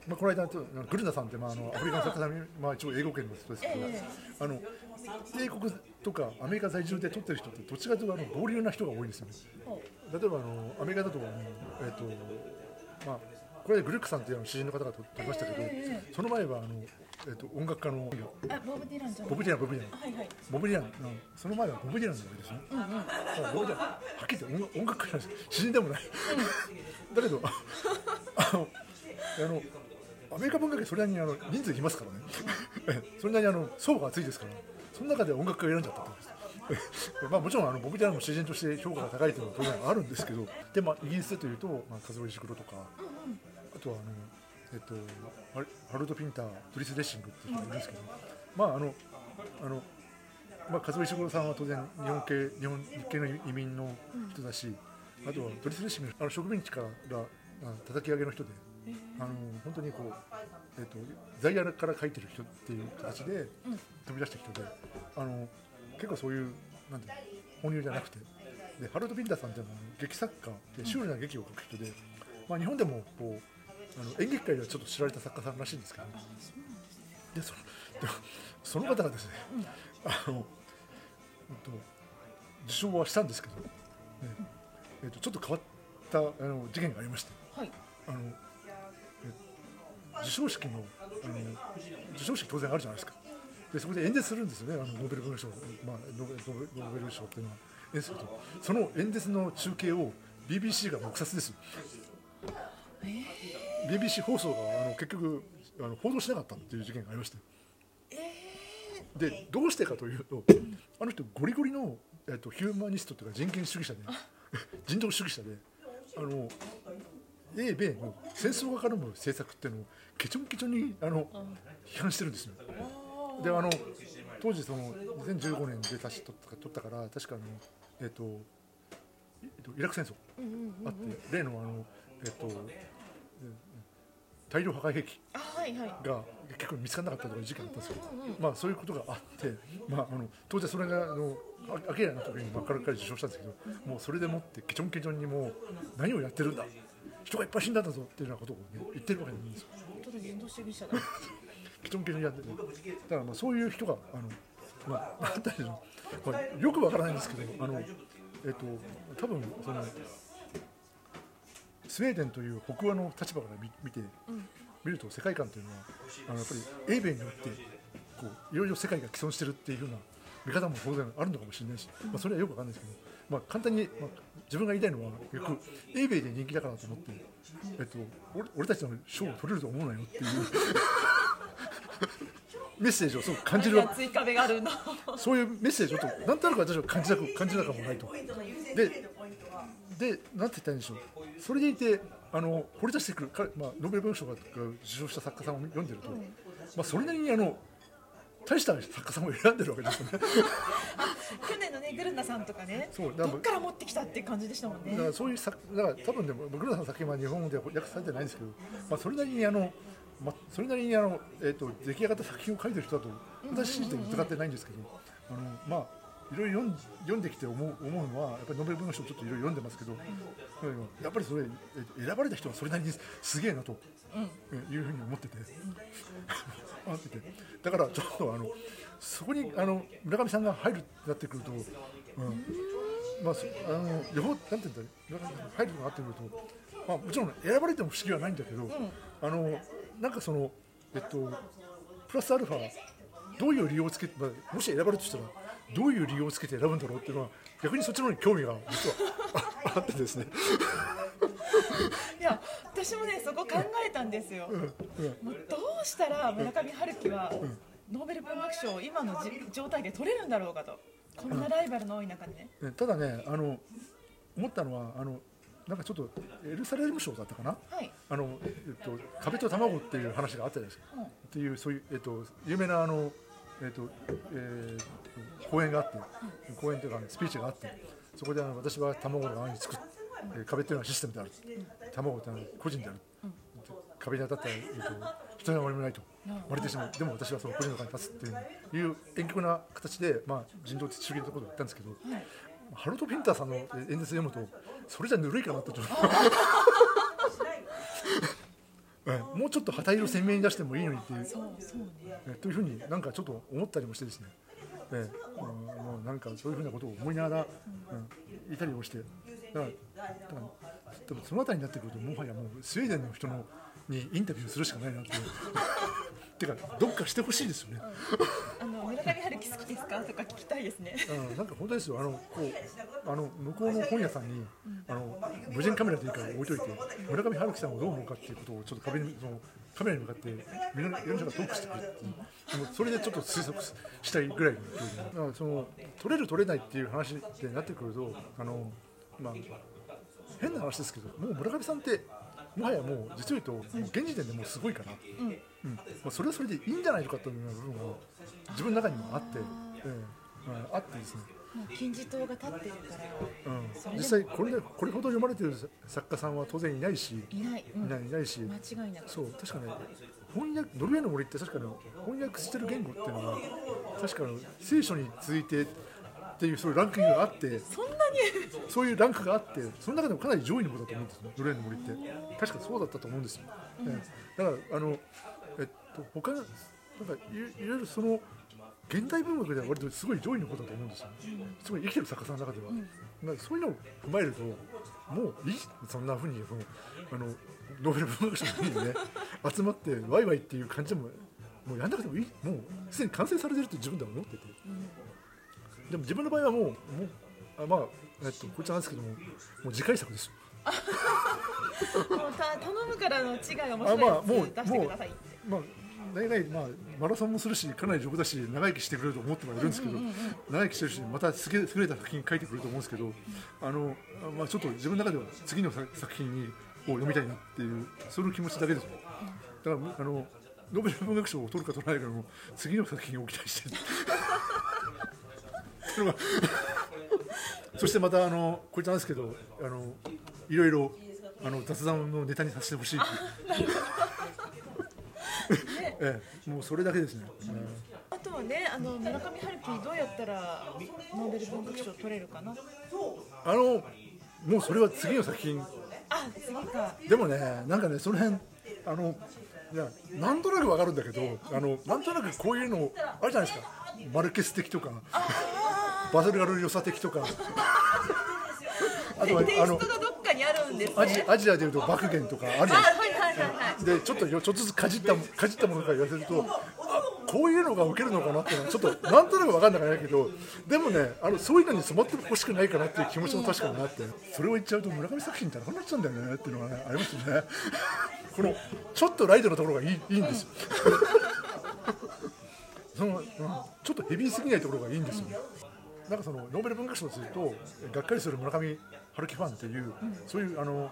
まあ、この間とグルナさんって、まあ、あのアフリカの作家さんに、まあ、一応英語圏の人ですけど、えあの英国とかアメリカ在住で撮ってる人ってどっちかというとあの暴流な人が多いんですよね。例えばあのアメリカだとあの、えっとまあ、これでグルックさんっていう詩人の方が撮ってましたけど、えその前はあの、えっと音楽家のあボブ・ディランボブ・ディランボブ・ディランはいはいボブ・ディランのその前はボブ・ディランなわけですね。うんボブ・ディランはっきり言って音音楽家なんです詩人でもない。だけどああのあのアメリカ文学はそれなりにあの人数いますからね。え それなりにあの層が厚いですから。その中で音楽家を選んじゃったってことです。えまあもちろんあのボブ・ディランの詩人として評価が高いというのは当然あるんですけど、でまあイギリスでというと、まあ風尾石黒とか、あとはあのえっとハルド・ピンター、ドリス・レッシングっていう人がいるんですけど、まああのあのまあ、和尾石黒さんは当然日本系日本日系の移民の人だし、あとはドリス・レッシングあの植民地からあ叩き上げの人で、あの本当にこう、えっと在野から書いてる人っていう形で飛び出した人で、あの結構そういうなんていうの本流じゃなくてでハルド・ピンターさんっていうのは劇作家でシュールな劇を書く人で、まあ、日本でもこうあの演劇界ではちょっと知られた作家さんらしいんですけど、でそのでその方がですね、あの、うんと、受賞はしたんですけど、ねえっとちょっと変わったあの事件がありまして。はい。あのえ授賞式のあの授賞式当然あるじゃないですか。でそこで演説するんですよね。あのノーベル文学賞、まあ、ノーベル賞っていうのは演説すると。その演説の中継を BBC が黙殺です。よ BBC 放送があの結局あの報道しなかったっていう事件がありまして、でどうしてかというとあの人ゴリゴリの、えっと、ヒューマニストというか人権主義者で 人道主義者であの英米の戦争が絡む政策っていうのをケチョンケチョンにあの批判してるんですよ。であの当時その2015年で確か取った取ったから確かあのえっとえっとイラク戦争あって例のあのえっとえ大量破壊兵器が結構見つからなかったとかいう事件があったんですよ、まあそういうことがあって、まあ、あの当時はそれがあのあ明らかな時に真っ赤っかり受賞したんですけどもうそれでもってケチョンケチョンにもう何をやってるんだ人がいっぱい死んだんだぞっていうようなことを、ね、言ってるわけなんですよ。本当だ人道主義者だ ケチョンケチョンにやっててだからまあそういう人があのまあなんていうの、まあ、よくわからないんですけどあのえっと多分そのスウェーデンという北欧の立場から見見て、見ると世界観というのはあのやっぱり英米によってこういろいろ世界が既存してるっていうふうな見方も当然あるのかもしれないし、まあ、それはよくわかんないですけどまあ、簡単に、まあ、自分が言いたいのは結局英米で人気だからと思って、えっと、俺俺たちの賞を取れると思うなよっていう メッセージをすごく感じる。わ追加べがあるの？そういうメッセージをちょっとなんとなく私は感じなく感じなくもないと。ででなんて言ったらいいんでしょうそれでいてあの掘り出してくる彼、まあ、ノーベル文章が受賞した作家さんを読んでると、まあ、それなりにあの大した作家さんを選んでるわけですよね。去年のねグルナさんとかねそうだからどっから持ってきたっていう感じでしたもんねだからそういう作だから多分でもグルナさんの作品は日本語では訳されてないんですけど、まあ、それなりにあの、まあ、それなりにあの、えー、と出来上がった作品を書いてる人だと私信じて疑ってないんですけど、あのまあいろいろ読ん読んできて思う思うのはやっぱりノーベル文学賞ちょっといろいろ読んでますけど、やっぱりそれえ選ばれた人はそれなりにすげえなと、いうふうに思ってて、思ってて。だからちょっとあのそこにあの村上さんが入るってなってくると、うん。まあそあの両方なんて言うんだ村上さんが入るとかなってくると、まあもちろん選ばれても不思議はないんだけど、あのなんかそのえっとプラスアルファどういう理由をつけて、まあ、もし選ばれるとしたらどういう理由をつけて選ぶんだろうっていうのは逆にそっちの方に興味が実はああってですね。いや私もねそこ考えたんですよ、もうどうしたら村上春樹はノーベル文学賞を今のじ状態で取れるんだろうかと。こんなライバルの多い中でね、ねただねあの思ったのはあのなんかちょっとエルサレム賞だったかな、はい。あのえっと、壁と卵っていう話があったじゃないですか、うん。っていうそういう、えっと、有名なあの、えっとえー講演があって、講演というかスピーチがあってそこであの私は卵の案に作る、えー壁というのはシステムである、卵というのは個人である、壁に当たったら、えっと、人には守りもないと。割れてしまう。でも私はその個人の側に立つっていういう遠曲な形で、まあ、人道主義のところを言ったんですけど、ハロルド・ピンターさんの演説読むとそれじゃぬるいかなってちょっと。ええもうちょっと旗色鮮明に出してもいいのにっていう、というふうになんかちょっと思ったりもしてですね、ええうんもうなんかそういうふうなことを思いながら、うん、いたりをして。だからだからでもその辺りになってくるともはやもうスウェーデンの人のにインタビューするしかないなっていうてかどっかしてほしいですよね。あの村上春樹好きですか？とか聞きたいですね。うん、なんか本当ですよ、あのこうあの向こうの本屋さんに、あの無人カメラでいいから置いといて、村上春樹さんをどう思うかっていうことをちょっと壁にそのカメラに向かってみんな読者がトークしてくれっていう、それでちょっと推測したいぐらいのだからその取れる取れないっていう話ってなってくると、あのまあ変な話ですけど、もう村上さんってもはやもう実を言うと、もう現時点でもうすごいから。うんまあ、それはそれでいいんじゃないのかという部分が自分の中にもあって、ええまあ、あってですね、もう金字塔が立ってるからうん。実際これでこれほど読まれてる作家さんは当然いないし、いない、うん。いないいないし、間違いなく。そう確かね翻訳ノルウェーの森って確かに翻訳してる言語っていうのは確かに聖書に続いてっていうそういうランキングがあって。そんなに。そういうランクがあってその中でもかなり上位の方だと思うんですよノルウェーの森って。確かそうだったと思うんですよ、ええだからあのと他なんかいいわゆるその現代文学では割とすごい上位の方だと思うんですよ、すごい生きてる作家さんの中では、だからそういうのを踏まえるともういいそんなふうにそのあのノーベル文学賞のにね 集まってワイワイっていう感じでももうやんなくてもいい。もうすでに完成されてるって自分では思ってて、でも自分の場合はもうもうあまあえっとこいつなんですけどももう次回作ですよ。もうた頼むからの違い面あまあ白いやつ出してくださいって。まあ大概まあマラソンもするしかなり丈夫だし長生きしてくれると思ってはいるんですけど、長生きしてるしまた優れ優れた作品書いてくれると思うんですけど、あのあまあちょっと自分の中では次の作作品にを読みたいなっていうそういう気持ちだけですよ。だからあのノーベル文学賞を取るか取らないかの次の作品を期待してる。そしてまたあのこいつなんですけどあのいろいろあの雑談のネタにさせてほしい。ええ、もうそれだけですね。あとはねあの村上春樹どうやったらノーベル文学賞取れるかな？あのもうそれは次の作品。あ次か。でもねなんかねその辺あのいやなんとなくわかるんだけどあのなんとなくこういうのあるじゃないですか。マルケス的とかバズルガル・ヨサ的とか。あとはあのトがどっかにあるんですアジねアでいうと爆言とかあるじゃあないですかでちょっとよちょっとずつかじったかじったものから言わせるとあこういうのが受けるのかなっていうのはちょっとなんとなく分かんなくないけどでもねあのそういうのに染まってほしくないかなっていう気持ちも確かにあってそれを言っちゃうと村上作品ってなくなっちゃうんだよねっていうのが、ね、ありますよね。このちょっとライトのところがいいいいんですよ。その、うんちょっとヘビーすぎないところがいいんですよ、なんかそのノーベル文学賞とするとがっかりする村上春樹ファンっていう、そういうあの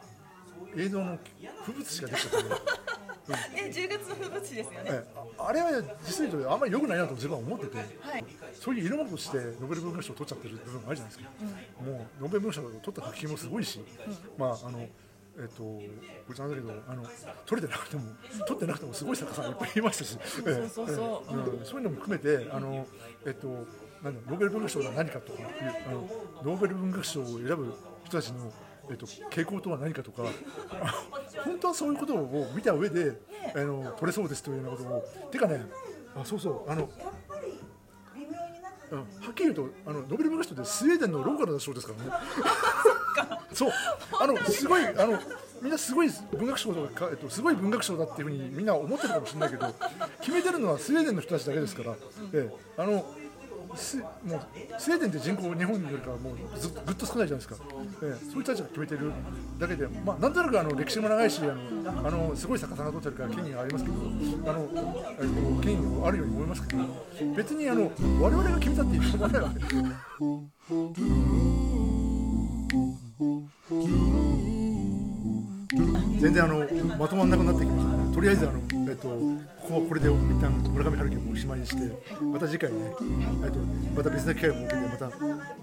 映像の風物詩ができちゃってるね10月の風物詩ですよね。ええああれは実際言うとあんまり良くないなと自分は思っててはいそういう色物としてノーベル文学賞を取っちゃってる部分があるじゃないですか、もうノーベル文学賞を取った作品もすごいし、まああのえっとこれなんだけどあの取れてなくても取ってなくてもすごい作家さんがいっぱいいましたしええそういうのも含めてあのえっとなんだノーベル文学賞が何かとかいうあのノーベル文学賞を選ぶ人たちのえっと、傾向とは何かとかあ 本当はそういうことを見た上で、あの取れそうですというようなことをてかねあそうそうあのうんはっきり言うとあのノーベル文学賞ってスウェーデンのローカルな賞ですからね。そう あのすごいあのみんなすごい文学賞とか、えっと、すごい文学賞だっていうふうにみんな思ってるかもしれないけど決めてるのはスウェーデンの人たちだけですから、ええあのすもうスウェーデンって人口日本よりかはもうずぐっと少ないじゃないですか、ええそういう人たちが決めてるだけで、まあ、なんとなくあの歴史も長いしあのあのすごい作家さが取ってるから権威がありますけどあの、権威もあるように思いますけど別にあの我々が決めたって言うしょうがない全然あのまとまらなくなってきました。ねとりあえずあの、えっと、ここはこれで一旦村上春樹をおしまいにしてまた次回ね、えっと、また別な機会を設けてまた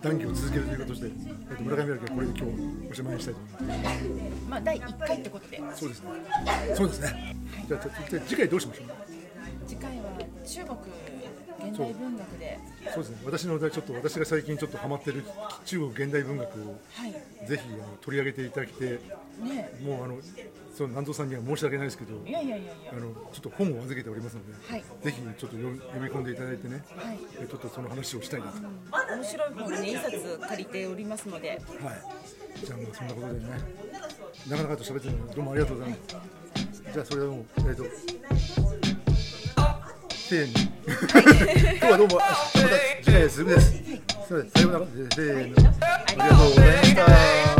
談義を続けるということで、えっと、村上春樹はこれで今日おしまいにしたいと。思いますまあ第1回ってことで。そうですね。そうですね。じゃあじゃあ次回どうしましょう？次回は中国現代文学で。そう。ですね。私のちょっと私が最近ちょっとハマってる中国現代文学をはい。ぜひあの取り上げていただきてね。もうあのその南蔵さんには申し訳ないですけどいやいやいやいや。あのちょっと本を預けておりますので、はい。ぜひちょっと読み読み込んでいただいてね、はい。えちょっとその話をしたいなと、面白い本をね2冊借りておりますので。はい、じゃあまあそんなことでねなかなかと喋ってるのにどうもありがとうございます。じゃあそれはもうえっ、とせーの。今日はどうもあまた次回です。ぐです、そうですさようなら。せーの。ありがとうございました